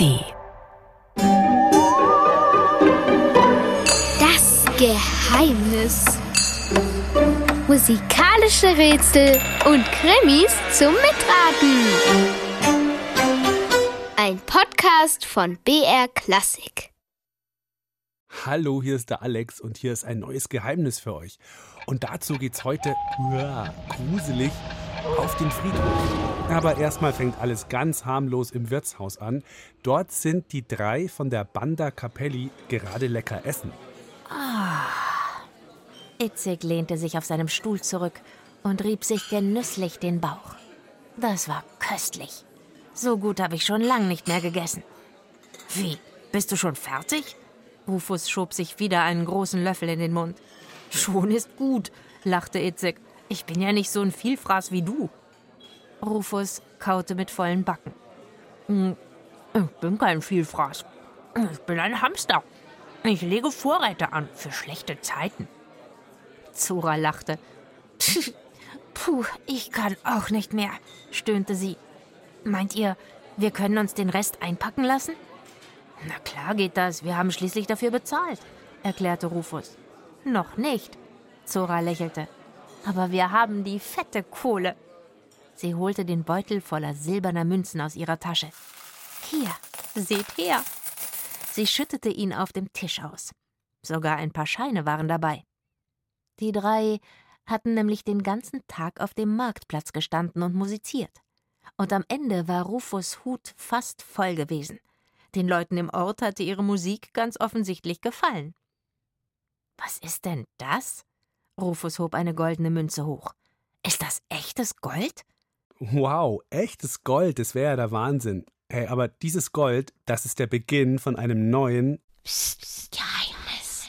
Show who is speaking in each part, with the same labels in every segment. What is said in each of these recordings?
Speaker 1: ARD.
Speaker 2: Das Geheimnis. Musikalische Rätsel und Krimis zum Mitraten. Ein Podcast von BR Klassik.
Speaker 3: Hallo, hier ist der Alex und hier ist ein neues Geheimnis für euch. Und dazu geht's heute uah, gruselig auf den Friedhof. Aber erstmal fängt alles ganz harmlos im Wirtshaus an. Dort sind die drei von der Banda Capelli gerade lecker essen.
Speaker 4: Itzig lehnte sich auf seinem Stuhl zurück und rieb sich genüsslich den Bauch. Das war köstlich. So gut habe ich schon lang nicht mehr gegessen. Wie? Bist du schon fertig? Rufus schob sich wieder einen großen Löffel in den Mund. Schon ist gut, lachte Itzig. Ich bin ja nicht so ein Vielfraß wie du. Rufus kaute mit vollen Backen. "Hm, Ich bin kein Vielfraß. Ich bin ein Hamster. Ich lege Vorräte an für schlechte Zeiten. Zora lachte. Puh, ich kann auch nicht mehr, stöhnte sie. Meint ihr, wir können uns den Rest einpacken lassen? Na klar geht das, wir haben schließlich dafür bezahlt, erklärte Rufus. Noch nicht, Zora lächelte. Aber wir haben die fette Kohle. Sie holte den Beutel voller silberner Münzen aus ihrer Tasche. Hier, seht her. Sie schüttete ihn auf dem Tisch aus. Sogar ein paar Scheine waren dabei. Die drei hatten nämlich den ganzen Tag auf dem Marktplatz gestanden und musiziert. Und am Ende war Rufus Hut fast voll gewesen. Den Leuten im Ort hatte ihre Musik ganz offensichtlich gefallen. Was ist denn das? Rufus hob eine goldene Münze hoch. Ist das echtes Gold?
Speaker 3: Wow, echtes Gold, das wäre ja der Wahnsinn. Hey, aber dieses Gold, das ist der Beginn von einem neuen.
Speaker 2: Geheimnis.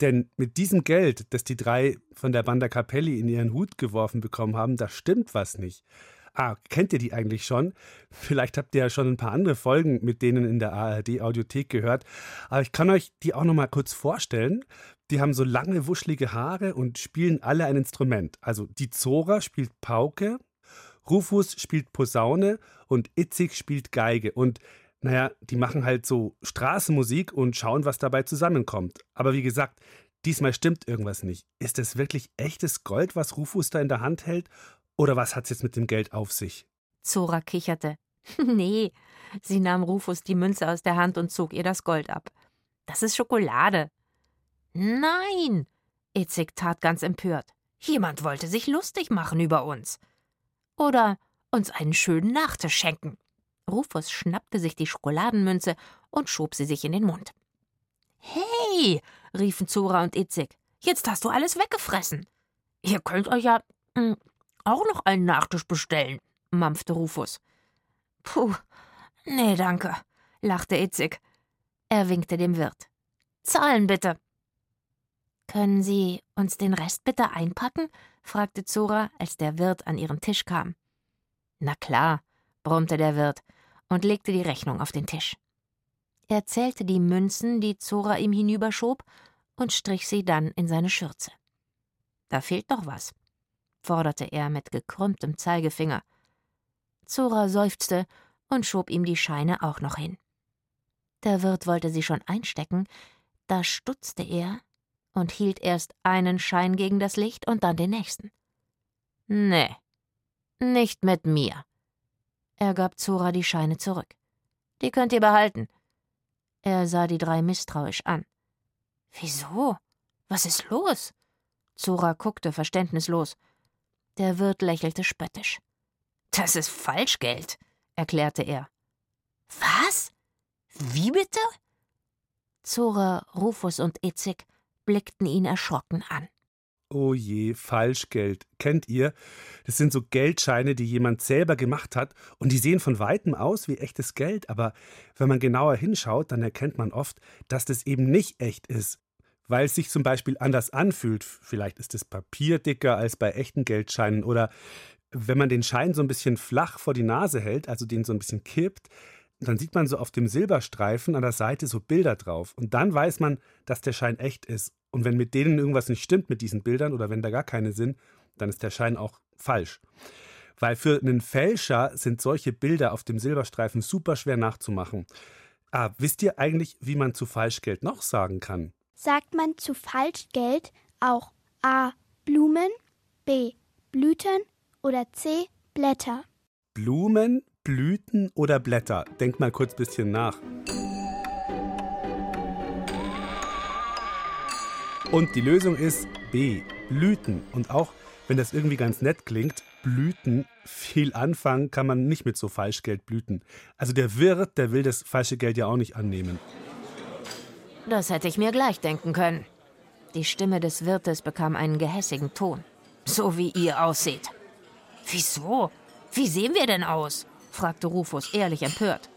Speaker 3: Denn mit diesem Geld, das die drei von der Banda Capelli in ihren Hut geworfen bekommen haben, da stimmt was nicht. Ah, kennt ihr die eigentlich schon? Vielleicht habt ihr ja schon ein paar andere Folgen mit denen in der ARD-Audiothek gehört. Aber ich kann euch die auch noch mal kurz vorstellen. Die haben so lange, wuschelige Haare und spielen alle ein Instrument. Also die Zora spielt Pauke, Rufus spielt Posaune und Itzig spielt Geige. Und naja, die machen halt so Straßenmusik und schauen, was dabei zusammenkommt. Aber wie gesagt, diesmal stimmt irgendwas nicht. Ist es wirklich echtes Gold, was Rufus da in der Hand hält? Oder was hat's jetzt mit dem Geld auf sich?
Speaker 4: Zora kicherte. Nee, sie nahm Rufus die Münze aus der Hand und zog ihr das Gold ab. Das ist Schokolade. Nein! Itzig tat ganz empört. Jemand wollte sich lustig machen über uns. Oder uns einen schönen Nachtisch schenken. Rufus schnappte sich die Schokoladenmünze und schob sie sich in den Mund. Hey! riefen Zora und Itzig. Jetzt hast du alles weggefressen. Ihr könnt euch ja mm, auch noch einen Nachtisch bestellen, mampfte Rufus. Puh, nee, danke, lachte Itzig. Er winkte dem Wirt. Zahlen bitte. Können Sie uns den Rest bitte einpacken? fragte Zora, als der Wirt an ihren Tisch kam. Na klar, brummte der Wirt und legte die Rechnung auf den Tisch. Er zählte die Münzen, die Zora ihm hinüberschob, und strich sie dann in seine Schürze. Da fehlt doch was, forderte er mit gekrümmtem Zeigefinger. Zora seufzte und schob ihm die Scheine auch noch hin. Der Wirt wollte sie schon einstecken, da stutzte er und hielt erst einen Schein gegen das Licht und dann den nächsten. Nee, nicht mit mir. Er gab Zora die Scheine zurück. Die könnt ihr behalten. Er sah die drei misstrauisch an. Wieso? Was ist los? Zora guckte verständnislos. Der Wirt lächelte spöttisch. Das ist Falschgeld, erklärte er. Was? Wie bitte? Zora, Rufus und Itzig blickten ihn erschrocken an.
Speaker 3: Oh je, Falschgeld. Kennt ihr? Das sind so Geldscheine, die jemand selber gemacht hat und die sehen von weitem aus wie echtes Geld, aber wenn man genauer hinschaut, dann erkennt man oft, dass das eben nicht echt ist. Weil es sich zum Beispiel anders anfühlt. Vielleicht ist das Papier dicker als bei echten Geldscheinen oder wenn man den Schein so ein bisschen flach vor die Nase hält, also den so ein bisschen kippt, dann sieht man so auf dem Silberstreifen an der Seite so Bilder drauf. Und dann weiß man, dass der Schein echt ist. Und wenn mit denen irgendwas nicht stimmt mit diesen Bildern oder wenn da gar keine sind, dann ist der Schein auch falsch. Weil für einen Fälscher sind solche Bilder auf dem Silberstreifen super schwer nachzumachen. Ah, wisst ihr eigentlich, wie man zu Falschgeld noch sagen kann?
Speaker 1: Sagt man zu Falschgeld auch A. Blumen, B. Blüten oder C. Blätter?
Speaker 3: Blumen, Blüten oder Blätter? Denk mal kurz ein bisschen nach. Und die Lösung ist B. Blüten. Und auch wenn das irgendwie ganz nett klingt, Blüten, viel anfangen kann man nicht mit so Falschgeldblüten. Also der Wirt, der will das falsche Geld ja auch nicht annehmen.
Speaker 4: Das hätte ich mir gleich denken können. Die Stimme des Wirtes bekam einen gehässigen Ton. So wie ihr ausseht. Wieso? Wie sehen wir denn aus? Fragte Rufus ehrlich empört.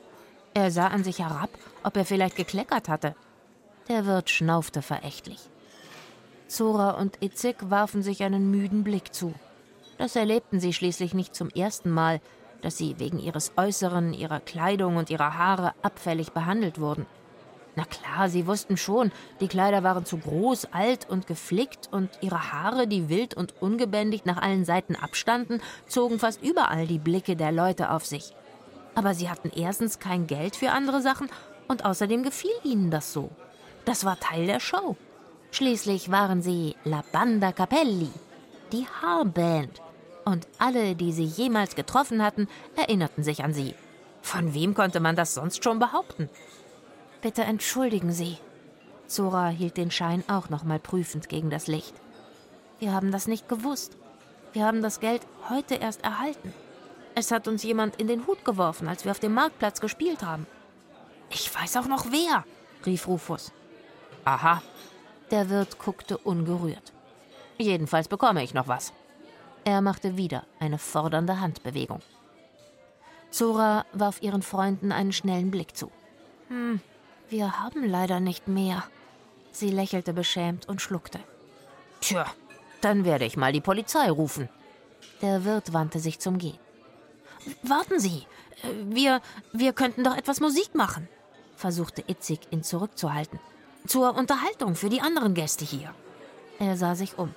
Speaker 4: Er sah an sich herab, ob er vielleicht gekleckert hatte. Der Wirt schnaufte verächtlich. Zora und Itzig warfen sich einen müden Blick zu. Das erlebten sie schließlich nicht zum ersten Mal, dass sie wegen ihres Äußeren, ihrer Kleidung und ihrer Haare abfällig behandelt wurden. Na klar, sie wussten schon, die Kleider waren zu groß, alt und geflickt, und ihre Haare, die wild und ungebändigt nach allen Seiten abstanden, zogen fast überall die Blicke der Leute auf sich. Aber sie hatten erstens kein Geld für andere Sachen und außerdem gefiel ihnen das so. Das war Teil der Show. Schließlich waren sie La Banda Capelli, die Haarband. Und alle, die sie jemals getroffen hatten, erinnerten sich an sie. Von wem konnte man das sonst schon behaupten? Bitte entschuldigen Sie. Zora hielt den Schein auch noch mal prüfend gegen das Licht. Wir haben das nicht gewusst. Wir haben das Geld heute erst erhalten. Es hat uns jemand in den Hut geworfen, als wir auf dem Marktplatz gespielt haben. Ich weiß auch noch wer, rief Rufus. Aha. Der Wirt guckte ungerührt. Jedenfalls bekomme ich noch was. Er machte wieder eine fordernde Handbewegung. Zora warf ihren Freunden einen schnellen Blick zu. Hm, wir haben leider nicht mehr. Sie lächelte beschämt und schluckte. Tja, dann werde ich mal die Polizei rufen. Der Wirt wandte sich zum Gehen. Warten Sie, wir, wir könnten doch etwas Musik machen, versuchte Itzig, ihn zurückzuhalten. Zur Unterhaltung für die anderen Gäste hier. Er sah sich um.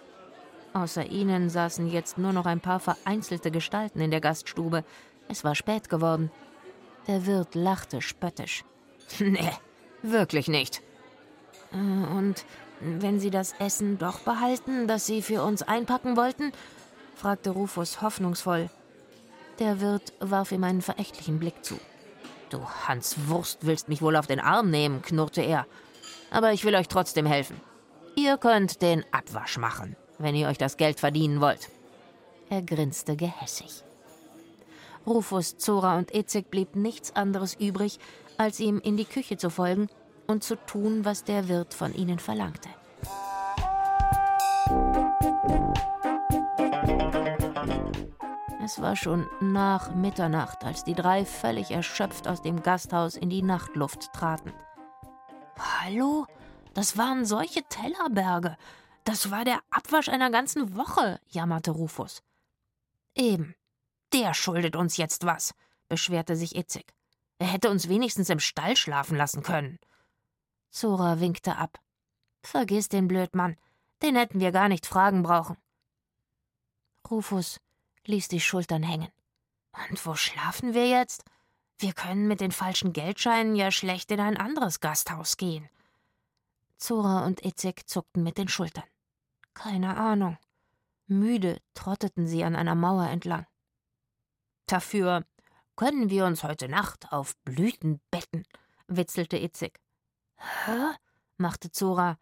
Speaker 4: Außer ihnen saßen jetzt nur noch ein paar vereinzelte Gestalten in der Gaststube. Es war spät geworden. Der Wirt lachte spöttisch. Nee, wirklich nicht. Äh, und wenn Sie das Essen doch behalten, das Sie für uns einpacken wollten? fragte Rufus hoffnungsvoll. Der Wirt warf ihm einen verächtlichen Blick zu. Du Hans Wurst willst mich wohl auf den Arm nehmen, knurrte er aber ich will euch trotzdem helfen. Ihr könnt den Abwasch machen, wenn ihr euch das Geld verdienen wollt. Er grinste gehässig. Rufus, Zora und Ezek blieb nichts anderes übrig, als ihm in die Küche zu folgen und zu tun, was der Wirt von ihnen verlangte. Es war schon nach Mitternacht, als die drei völlig erschöpft aus dem Gasthaus in die Nachtluft traten. Hallo? Das waren solche Tellerberge. Das war der Abwasch einer ganzen Woche, jammerte Rufus. Eben. Der schuldet uns jetzt was, beschwerte sich Itzig. Er hätte uns wenigstens im Stall schlafen lassen können. Zora winkte ab. Vergiss den Blödmann. Den hätten wir gar nicht fragen brauchen. Rufus ließ die Schultern hängen. Und wo schlafen wir jetzt? Wir können mit den falschen Geldscheinen ja schlecht in ein anderes Gasthaus gehen. Zora und Itzek zuckten mit den Schultern. Keine Ahnung. Müde trotteten sie an einer Mauer entlang. Dafür können wir uns heute Nacht auf Blüten betten, witzelte Itzig. Hä? machte Zora.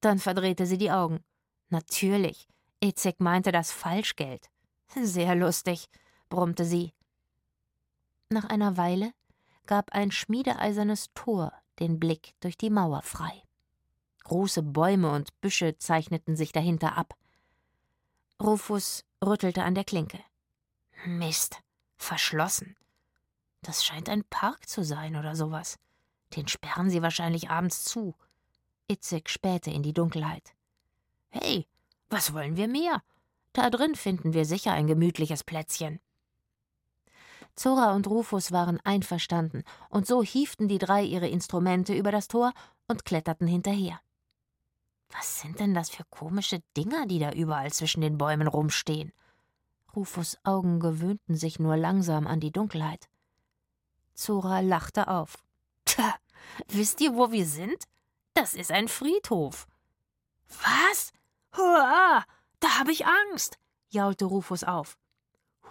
Speaker 4: Dann verdrehte sie die Augen. Natürlich. Itzig meinte das Falschgeld. Sehr lustig, brummte sie. Nach einer Weile gab ein schmiedeeisernes Tor den Blick durch die Mauer frei. Große Bäume und Büsche zeichneten sich dahinter ab. Rufus rüttelte an der Klinke. Mist, verschlossen. Das scheint ein Park zu sein oder sowas. Den sperren sie wahrscheinlich abends zu. Itzig spähte in die Dunkelheit. Hey, was wollen wir mehr? Da drin finden wir sicher ein gemütliches Plätzchen. Zora und Rufus waren einverstanden, und so hieften die drei ihre Instrumente über das Tor und kletterten hinterher. Was sind denn das für komische Dinger, die da überall zwischen den Bäumen rumstehen? Rufus Augen gewöhnten sich nur langsam an die Dunkelheit. Zora lachte auf. Tja, wisst ihr, wo wir sind? Das ist ein Friedhof. Was? Hurra! Da habe ich Angst, jaulte Rufus auf.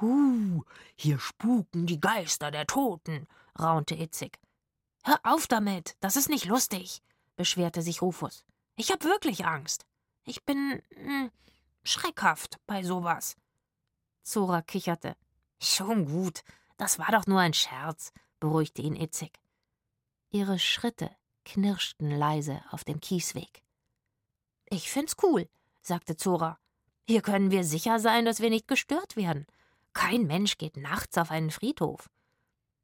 Speaker 4: Hu, hier spuken die Geister der Toten, raunte Itzig. Hör auf damit, das ist nicht lustig, beschwerte sich Rufus. Ich hab wirklich Angst. Ich bin mh, hm, schreckhaft bei sowas. Zora kicherte. Schon gut, das war doch nur ein Scherz, beruhigte ihn Itzig. Ihre Schritte knirschten leise auf dem Kiesweg. Ich find's cool, sagte Zora. Hier können wir sicher sein, dass wir nicht gestört werden. Kein Mensch geht nachts auf einen Friedhof.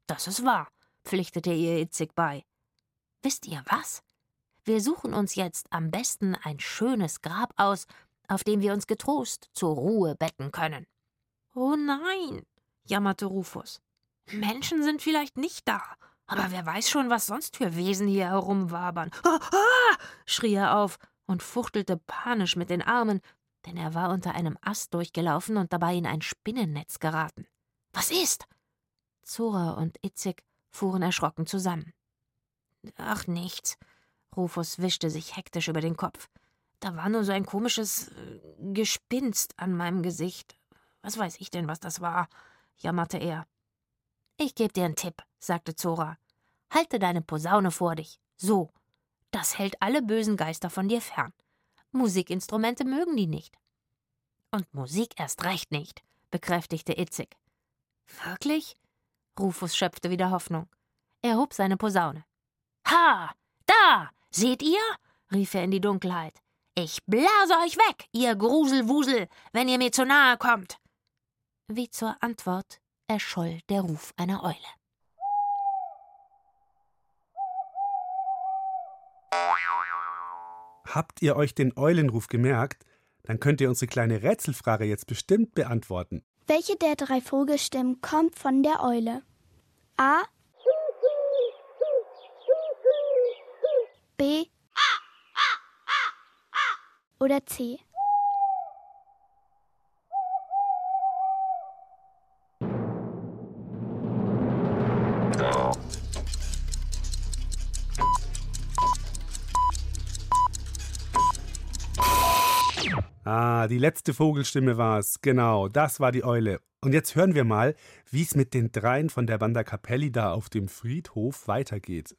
Speaker 4: Das ist wahr, pflichtete ihr Itzig bei. Wisst ihr was? Wir suchen uns jetzt am besten ein schönes Grab aus, auf dem wir uns getrost zur Ruhe betten können. Oh nein, jammerte Rufus. Menschen sind vielleicht nicht da, aber wer weiß schon, was sonst für Wesen hier herumwabern. Ah, ah! schrie er auf und fuchtelte panisch mit den Armen, denn er war unter einem Ast durchgelaufen und dabei in ein Spinnennetz geraten. Was ist? Zora und Itzig fuhren erschrocken zusammen. Ach, nichts. Rufus wischte sich hektisch über den Kopf. Da war nur so ein komisches äh, Gespinst an meinem Gesicht. Was weiß ich denn, was das war? jammerte er. Ich geb dir einen Tipp, sagte Zora. Halte deine Posaune vor dich. So. Das hält alle bösen Geister von dir fern. Musikinstrumente mögen die nicht. Und Musik erst recht nicht, bekräftigte Itzig. Wirklich? Rufus schöpfte wieder Hoffnung. Er hob seine Posaune. Ha! Da! Seht ihr? rief er in die Dunkelheit. Ich blase euch weg, ihr Gruselwusel, wenn ihr mir zu nahe kommt. Wie zur Antwort erscholl der Ruf einer Eule.
Speaker 3: Habt ihr euch den Eulenruf gemerkt? Dann könnt ihr unsere kleine Rätselfrage jetzt bestimmt beantworten.
Speaker 1: Welche der drei Vogelstimmen kommt von der Eule? A. B. Oder C.
Speaker 3: Die letzte Vogelstimme war es. Genau, das war die Eule. Und jetzt hören wir mal, wie es mit den dreien von der Banda Capelli da auf dem Friedhof weitergeht.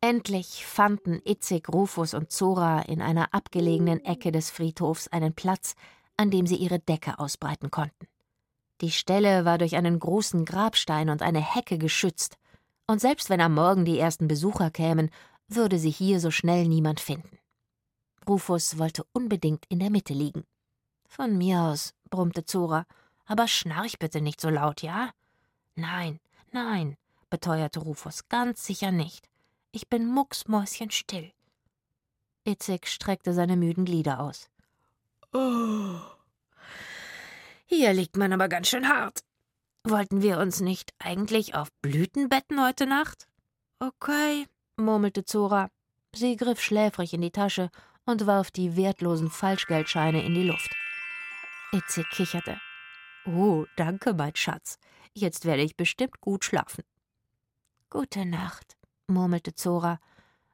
Speaker 4: Endlich fanden Itzig, Rufus und Zora in einer abgelegenen Ecke des Friedhofs einen Platz, an dem sie ihre Decke ausbreiten konnten. Die Stelle war durch einen großen Grabstein und eine Hecke geschützt, und selbst wenn am Morgen die ersten Besucher kämen, würde sie hier so schnell niemand finden. Rufus wollte unbedingt in der Mitte liegen. Von mir aus, brummte Zora, aber schnarch bitte nicht so laut, ja? Nein, nein, beteuerte Rufus, ganz sicher nicht. Ich bin mucksmäuschenstill. Itzig streckte seine müden Glieder aus. Oh, hier liegt man aber ganz schön hart. Wollten wir uns nicht eigentlich auf Blüten betten heute Nacht? Okay, murmelte Zora. Sie griff schläfrig in die Tasche und warf die wertlosen Falschgeldscheine in die Luft. Itze kicherte. Oh, danke, mein Schatz. Jetzt werde ich bestimmt gut schlafen. Gute Nacht, murmelte Zora,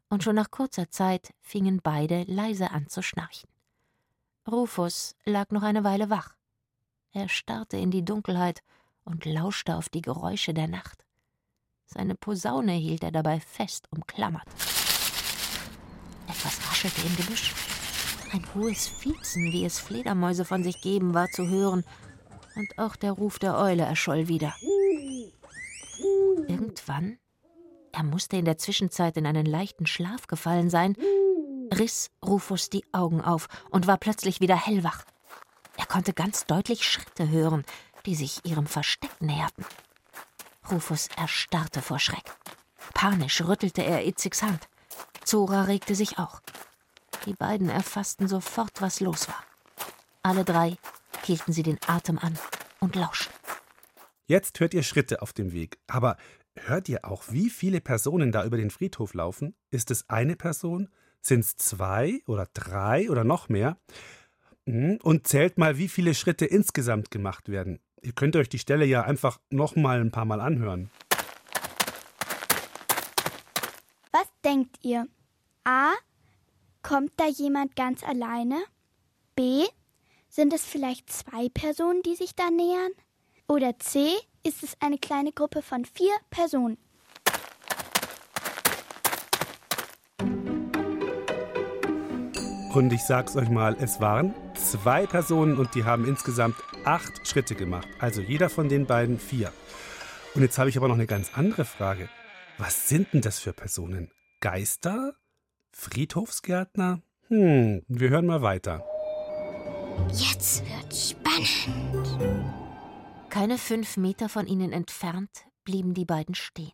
Speaker 4: und schon nach kurzer Zeit fingen beide leise an zu schnarchen. Rufus lag noch eine Weile wach. Er starrte in die Dunkelheit und lauschte auf die Geräusche der Nacht. Seine Posaune hielt er dabei fest umklammert. Raschelte im Gebüsch. Ein hohes Fiepsen, wie es Fledermäuse von sich geben, war zu hören, und auch der Ruf der Eule erscholl wieder. Irgendwann, er musste in der Zwischenzeit in einen leichten Schlaf gefallen sein, riss Rufus die Augen auf und war plötzlich wieder hellwach. Er konnte ganz deutlich Schritte hören, die sich ihrem Versteck näherten. Rufus erstarrte vor Schreck. Panisch rüttelte er Itzigs Hand. Zora regte sich auch. Die beiden erfassten sofort, was los war. Alle drei hielten sie den Atem an und lauschten.
Speaker 3: Jetzt hört ihr Schritte auf dem Weg. Aber hört ihr auch, wie viele Personen da über den Friedhof laufen? Ist es eine Person? Sind es zwei oder drei oder noch mehr? Mhm. Und zählt mal, wie viele Schritte insgesamt gemacht werden. Ihr könnt euch die Stelle ja einfach noch mal ein paar Mal anhören.
Speaker 1: Was denkt ihr? A. Kommt da jemand ganz alleine? B. Sind es vielleicht zwei Personen, die sich da nähern? Oder C. Ist es eine kleine Gruppe von vier Personen?
Speaker 3: Und ich sag's euch mal, es waren zwei Personen und die haben insgesamt acht Schritte gemacht. Also jeder von den beiden vier. Und jetzt habe ich aber noch eine ganz andere Frage. Was sind denn das für Personen? Geister? Friedhofsgärtner? Hm, wir hören mal weiter.
Speaker 2: Jetzt wird's spannend.
Speaker 4: Keine fünf Meter von ihnen entfernt blieben die beiden stehen.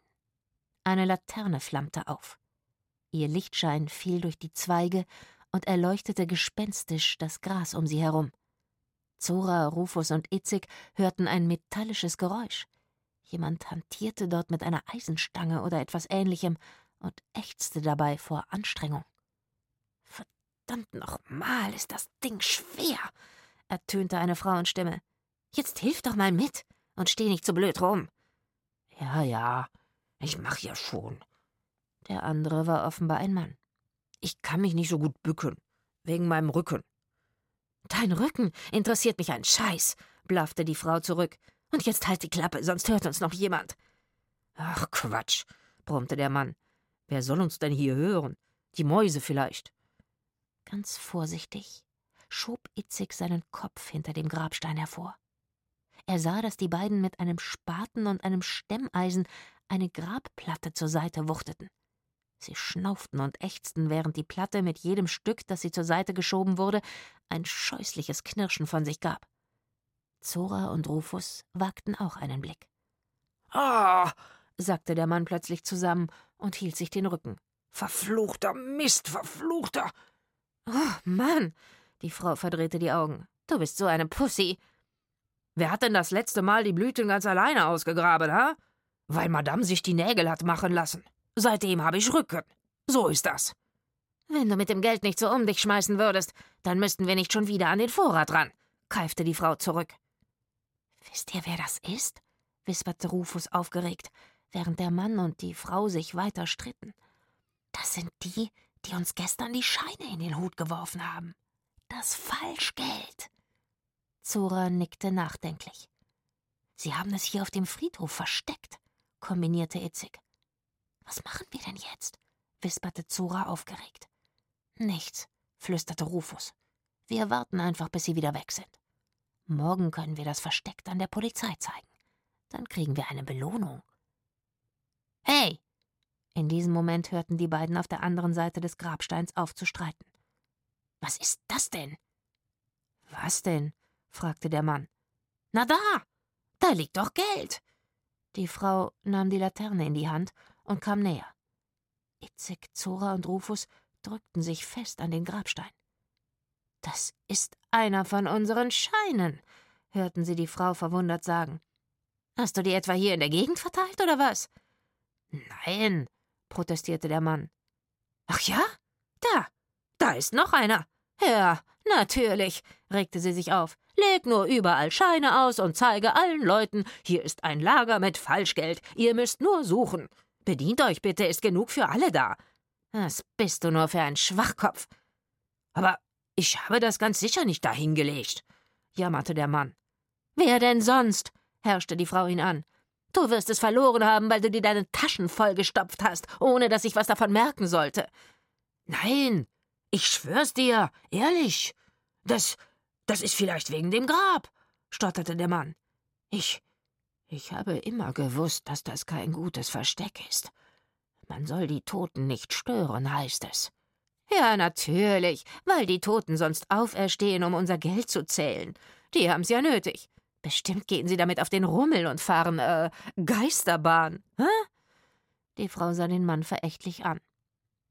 Speaker 4: Eine Laterne flammte auf. Ihr Lichtschein fiel durch die Zweige und erleuchtete gespenstisch das Gras um sie herum. Zora, Rufus und Itzig hörten ein metallisches Geräusch. Jemand hantierte dort mit einer Eisenstange oder etwas ähnlichem und ächzte dabei vor Anstrengung. Verdammt nochmal, ist das Ding schwer, ertönte eine Frauenstimme. Jetzt hilf doch mal mit und steh nicht so blöd rum. Ja, ja, ich mach ja schon. Der andere war offenbar ein Mann. Ich kann mich nicht so gut bücken, wegen meinem Rücken. Dein Rücken interessiert mich ein Scheiß, blaffte die Frau zurück. Und jetzt halt die Klappe, sonst hört uns noch jemand. Ach, Quatsch, brummte der Mann. Wer soll uns denn hier hören? Die Mäuse vielleicht. Ganz vorsichtig schob Itzig seinen Kopf hinter dem Grabstein hervor. Er sah, dass die beiden mit einem Spaten und einem Stemmeisen eine Grabplatte zur Seite wuchteten. Sie schnauften und ächzten, während die Platte mit jedem Stück, das sie zur Seite geschoben wurde, ein scheußliches Knirschen von sich gab. Zora und Rufus wagten auch einen Blick. Ah, sagte der Mann plötzlich zusammen und hielt sich den Rücken. Verfluchter Mist, verfluchter. Oh, Mann, die Frau verdrehte die Augen. Du bist so eine Pussy. Wer hat denn das letzte Mal die Blüten ganz alleine ausgegraben, ha? Weil Madame sich die Nägel hat machen lassen. Seitdem habe ich Rücken. So ist das. Wenn du mit dem Geld nicht so um dich schmeißen würdest, dann müssten wir nicht schon wieder an den Vorrat ran, keifte die Frau zurück. Wisst ihr, wer das ist? wisperte Rufus aufgeregt, während der Mann und die Frau sich weiter stritten. Das sind die, die uns gestern die Scheine in den Hut geworfen haben. Das Falschgeld. Zora nickte nachdenklich. Sie haben es hier auf dem Friedhof versteckt, kombinierte Itzig. Was machen wir denn jetzt? wisperte Zora aufgeregt. Nichts, flüsterte Rufus. Wir warten einfach, bis sie wieder weg sind. Morgen können wir das Versteck dann der Polizei zeigen. Dann kriegen wir eine Belohnung. Hey! In diesem Moment hörten die beiden auf der anderen Seite des Grabsteins auf zu streiten. Was ist das denn? Was denn? fragte der Mann. Na da! Da liegt doch Geld! Die Frau nahm die Laterne in die Hand und kam näher. Itzig, Zora und Rufus drückten sich fest an den Grabstein. Das ist einer von unseren Scheinen, hörten sie die Frau verwundert sagen. Hast du die etwa hier in der Gegend verteilt, oder was? Nein, protestierte der Mann. Ach ja? Da, da ist noch einer. Ja, natürlich, regte sie sich auf. Leg nur überall Scheine aus und zeige allen Leuten, hier ist ein Lager mit Falschgeld. Ihr müsst nur suchen. Bedient euch bitte, ist genug für alle da. Was bist du nur für ein Schwachkopf? Aber ich habe das ganz sicher nicht dahingelegt, jammerte der Mann. Wer denn sonst? herrschte die Frau ihn an. Du wirst es verloren haben, weil du dir deine Taschen vollgestopft hast, ohne dass ich was davon merken sollte. Nein, ich schwör's dir, ehrlich. Das, das ist vielleicht wegen dem Grab, stotterte der Mann. Ich, ich habe immer gewusst, dass das kein gutes Versteck ist. Man soll die Toten nicht stören, heißt es. Ja, natürlich, weil die Toten sonst auferstehen, um unser Geld zu zählen. Die haben's ja nötig. Bestimmt gehen sie damit auf den Rummel und fahren, äh, Geisterbahn. Hä? Die Frau sah den Mann verächtlich an.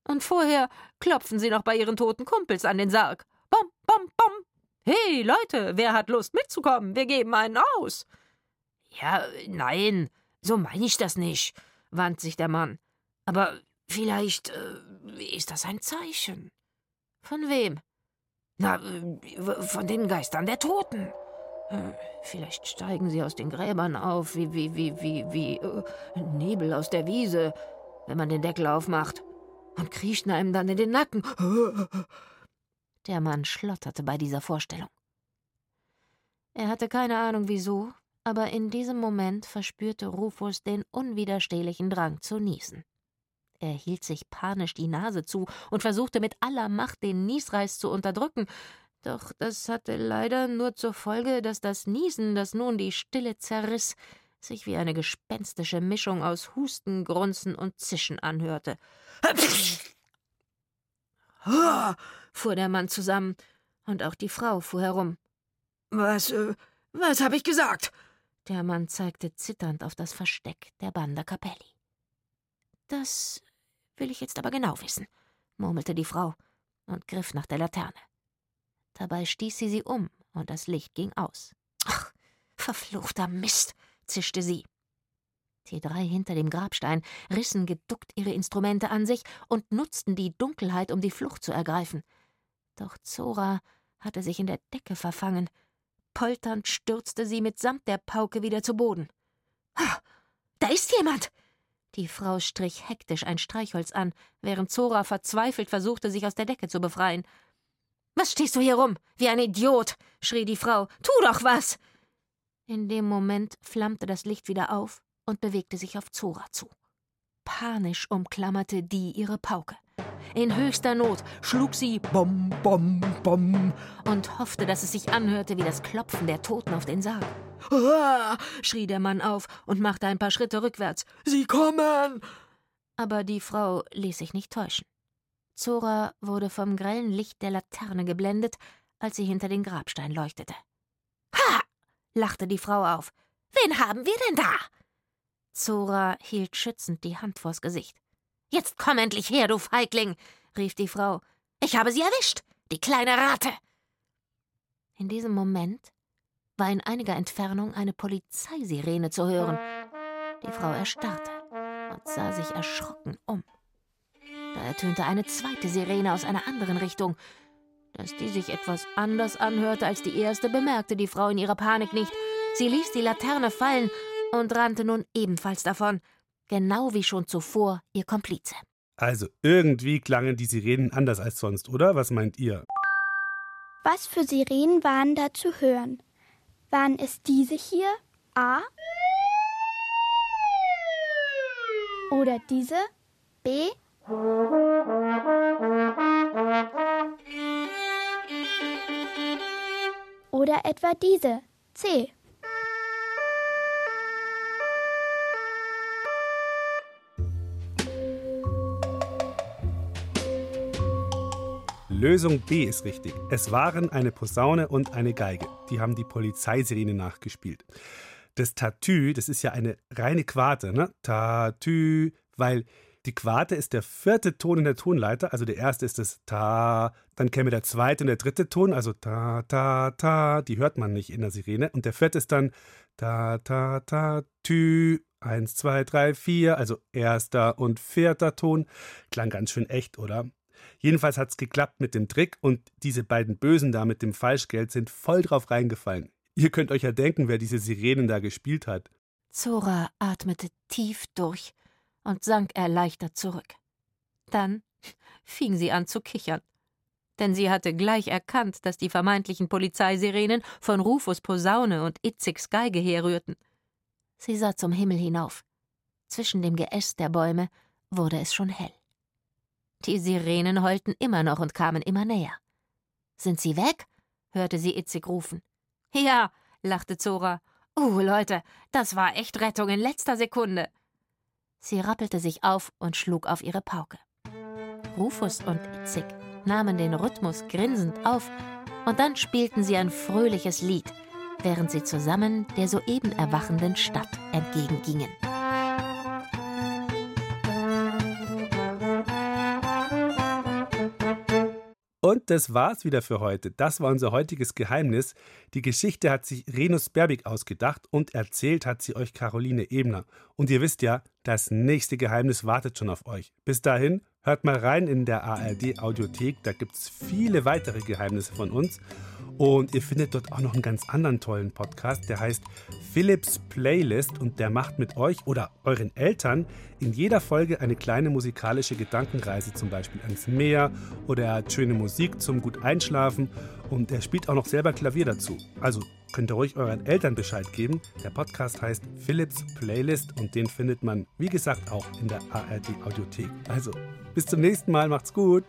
Speaker 4: Und vorher klopfen sie noch bei ihren toten Kumpels an den Sarg. Bom, bom, bom. Hey, Leute, wer hat Lust mitzukommen? Wir geben einen aus. Ja, nein, so meine ich das nicht, wandte sich der Mann. Aber vielleicht äh, ist das ein Zeichen. Von wem? Na, äh, von den Geistern der Toten. Äh, vielleicht steigen sie aus den Gräbern auf, wie, wie, wie, wie, wie äh, Nebel aus der Wiese, wenn man den Deckel aufmacht. Und kriechen einem dann in den Nacken. Der Mann schlotterte bei dieser Vorstellung. Er hatte keine Ahnung wieso, aber in diesem Moment verspürte Rufus den unwiderstehlichen Drang zu niesen. Er hielt sich panisch die Nase zu und versuchte mit aller Macht den Niesreiz zu unterdrücken, doch das hatte leider nur zur Folge, dass das Niesen, das nun die Stille zerriss, sich wie eine gespenstische Mischung aus Husten, Grunzen und Zischen anhörte. fuhr der Mann zusammen, und auch die Frau fuhr herum. Was, äh, was hab ich gesagt? Der Mann zeigte zitternd auf das Versteck der Banda Capelli. Das will ich jetzt aber genau wissen, murmelte die Frau und griff nach der Laterne. Dabei stieß sie sie um, und das Licht ging aus. Ach, verfluchter Mist, zischte sie. Die drei hinter dem Grabstein rissen geduckt ihre Instrumente an sich und nutzten die Dunkelheit, um die Flucht zu ergreifen. Doch Zora hatte sich in der Decke verfangen. Polternd stürzte sie mitsamt der Pauke wieder zu Boden. Da ist jemand! Die Frau strich hektisch ein Streichholz an, während Zora verzweifelt versuchte, sich aus der Decke zu befreien. Was stehst du hier rum? Wie ein Idiot! schrie die Frau. Tu doch was! In dem Moment flammte das Licht wieder auf und bewegte sich auf Zora zu. Panisch umklammerte die ihre Pauke. In höchster Not schlug sie Bom, Bom, Bom und hoffte, dass es sich anhörte wie das Klopfen der Toten auf den Sarg. Ah, schrie der Mann auf und machte ein paar Schritte rückwärts. Sie kommen! Aber die Frau ließ sich nicht täuschen. Zora wurde vom grellen Licht der Laterne geblendet, als sie hinter den Grabstein leuchtete. Ha! lachte die Frau auf. Wen haben wir denn da? Zora hielt schützend die Hand vors Gesicht. Jetzt komm endlich her, du Feigling, rief die Frau. Ich habe sie erwischt, die kleine Rate. In diesem Moment war in einiger Entfernung eine Polizeisirene zu hören. Die Frau erstarrte und sah sich erschrocken um. Da ertönte eine zweite Sirene aus einer anderen Richtung. Dass die sich etwas anders anhörte als die erste, bemerkte die Frau in ihrer Panik nicht. Sie ließ die Laterne fallen und rannte nun ebenfalls davon, genau wie schon zuvor ihr Komplize.
Speaker 3: Also irgendwie klangen die Sirenen anders als sonst, oder? Was meint ihr?
Speaker 1: Was für Sirenen waren da zu hören? Waren es diese hier? A? Oder diese? B? Oder etwa diese? C?
Speaker 3: Lösung B ist richtig. Es waren eine Posaune und eine Geige. Die haben die Polizeisirene nachgespielt. Das Tatü, das ist ja eine reine Quarte, ne? Tatü, weil die Quarte ist der vierte Ton in der Tonleiter, also der erste ist das Ta, dann käme der zweite und der dritte Ton, also Ta, Ta, Ta, die hört man nicht in der Sirene. Und der vierte ist dann Ta, Ta, Ta, Tü, eins, zwei, drei, vier, also erster und vierter Ton. Klang ganz schön echt, oder? Jedenfalls hat es geklappt mit dem Trick und diese beiden Bösen da mit dem Falschgeld sind voll drauf reingefallen. Ihr könnt euch ja denken, wer diese Sirenen da gespielt hat.
Speaker 4: Zora atmete tief durch und sank erleichtert zurück. Dann fing sie an zu kichern. Denn sie hatte gleich erkannt, dass die vermeintlichen Polizeisirenen von Rufus Posaune und Itzigs Geige herrührten. Sie sah zum Himmel hinauf. Zwischen dem Geäst der Bäume wurde es schon hell. Die Sirenen heulten immer noch und kamen immer näher. Sind sie weg? hörte sie Itzig rufen. Ja, lachte Zora. Uh, Leute, das war echt Rettung in letzter Sekunde. Sie rappelte sich auf und schlug auf ihre Pauke. Rufus und Itzig nahmen den Rhythmus grinsend auf und dann spielten sie ein fröhliches Lied, während sie zusammen der soeben erwachenden Stadt entgegengingen.
Speaker 3: Und das war's wieder für heute. Das war unser heutiges Geheimnis. Die Geschichte hat sich Renus Berbig ausgedacht und erzählt hat sie euch Caroline Ebner. Und ihr wisst ja, das nächste Geheimnis wartet schon auf euch. Bis dahin, hört mal rein in der ARD Audiothek. Da gibt's viele weitere Geheimnisse von uns. Und ihr findet dort auch noch einen ganz anderen tollen Podcast, der heißt Philips Playlist und der macht mit euch oder euren Eltern in jeder Folge eine kleine musikalische Gedankenreise, zum Beispiel ans Meer oder er hat schöne Musik zum gut einschlafen und er spielt auch noch selber Klavier dazu. Also könnt ihr ruhig euren Eltern Bescheid geben. Der Podcast heißt Philips Playlist und den findet man, wie gesagt, auch in der ARD Audiothek. Also bis zum nächsten Mal, macht's gut.